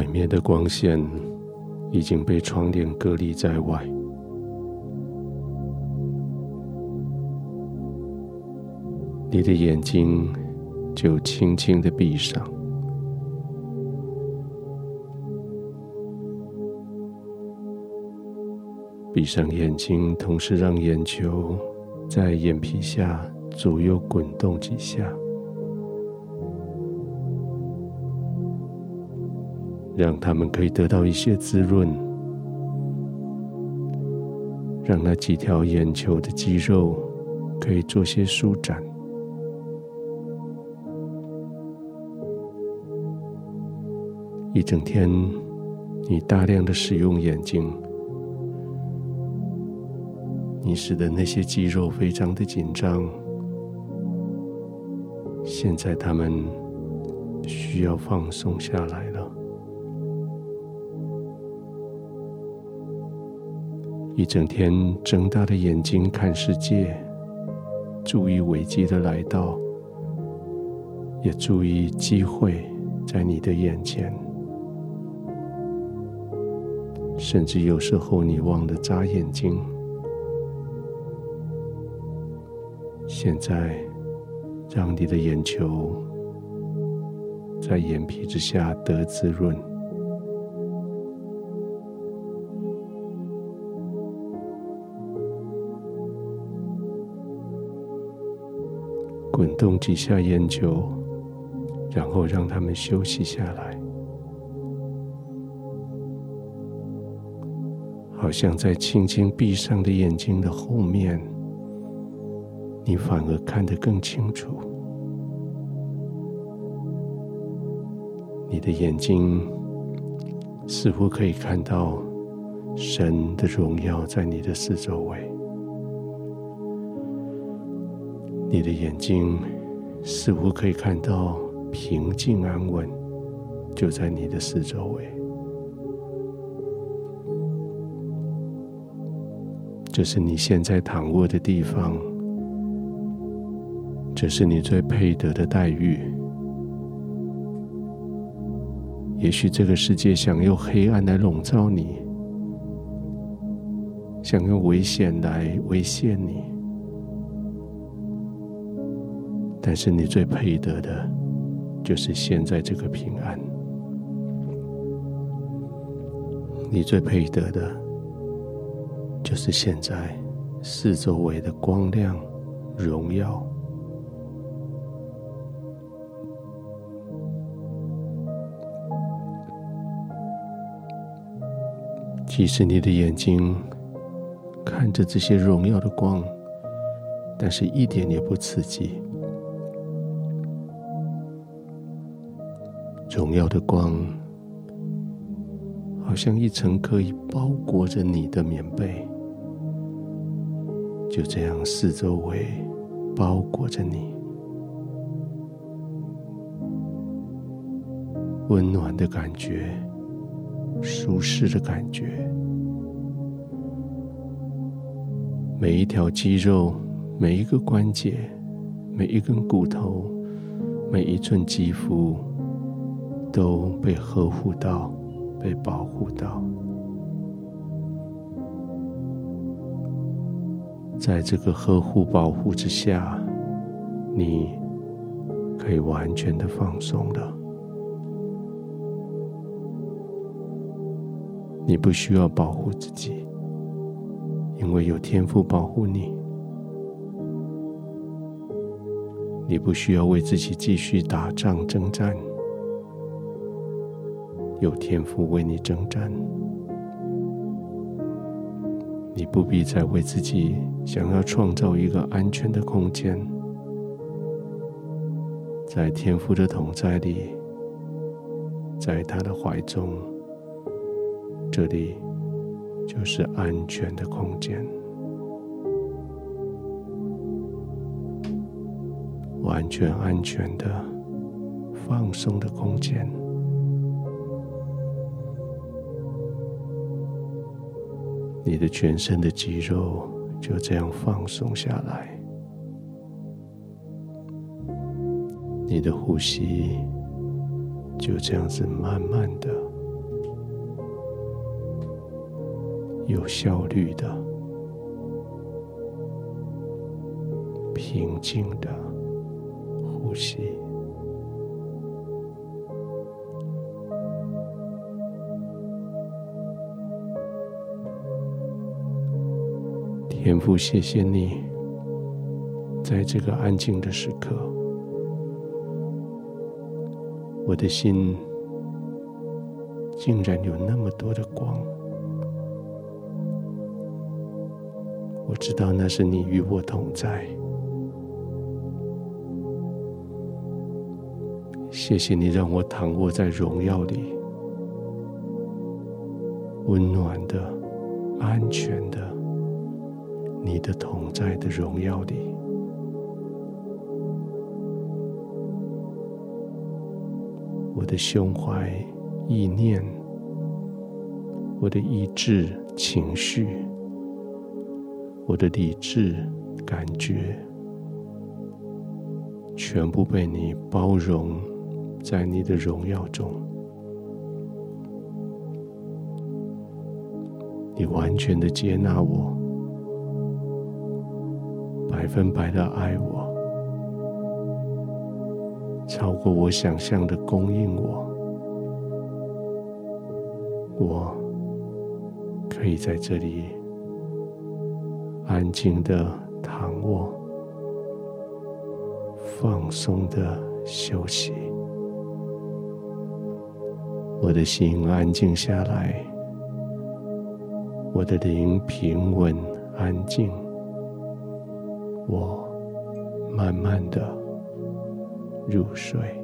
外面的光线已经被窗帘隔离在外，你的眼睛就轻轻的闭上，闭上眼睛，同时让眼球在眼皮下左右滚动几下。让他们可以得到一些滋润，让那几条眼球的肌肉可以做些舒展。一整天，你大量的使用眼睛，你使得那些肌肉非常的紧张。现在，他们需要放松下来了。一整天睁大的眼睛看世界，注意危机的来到，也注意机会在你的眼前。甚至有时候你忘了眨眼睛。现在，让你的眼球在眼皮之下得滋润。滚动几下眼球，然后让他们休息下来，好像在轻轻闭上的眼睛的后面，你反而看得更清楚。你的眼睛似乎可以看到神的荣耀在你的四周围。你的眼睛似乎可以看到平静安稳，就在你的四周围。这是你现在躺卧的地方，这是你最配得的待遇。也许这个世界想用黑暗来笼罩你，想用危险来威胁你。但是你最配得的，就是现在这个平安。你最配得的，就是现在四周围的光亮、荣耀。即使你的眼睛看着这些荣耀的光，但是一点也不刺激。荣耀的光，好像一层可以包裹着你的棉被，就这样四周围包裹着你，温暖的感觉，舒适的感觉，每一条肌肉，每一个关节，每一根骨头，每一寸肌肤。都被呵护到，被保护到，在这个呵护保护之下，你可以完全的放松了。你不需要保护自己，因为有天父保护你。你不需要为自己继续打仗征战。有天赋为你征战，你不必再为自己想要创造一个安全的空间，在天赋的同在里，在他的怀中，这里就是安全的空间，完全安全的放松的空间。你的全身的肌肉就这样放松下来。你的呼吸就这样子慢慢的有效率的平静的呼吸。天父，谢谢你，在这个安静的时刻，我的心竟然有那么多的光。我知道那是你与我同在。谢谢你让我躺卧在荣耀里，温暖的、安全的。你的同在的荣耀里，我的胸怀、意念、我的意志、情绪、我的理智、感觉，全部被你包容在你的荣耀中。你完全的接纳我。百分百的爱我，超过我想象的供应我，我可以在这里安静的躺卧，放松的休息，我的心安静下来，我的灵平稳安静。我慢慢的入睡。